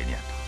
我很怀念他。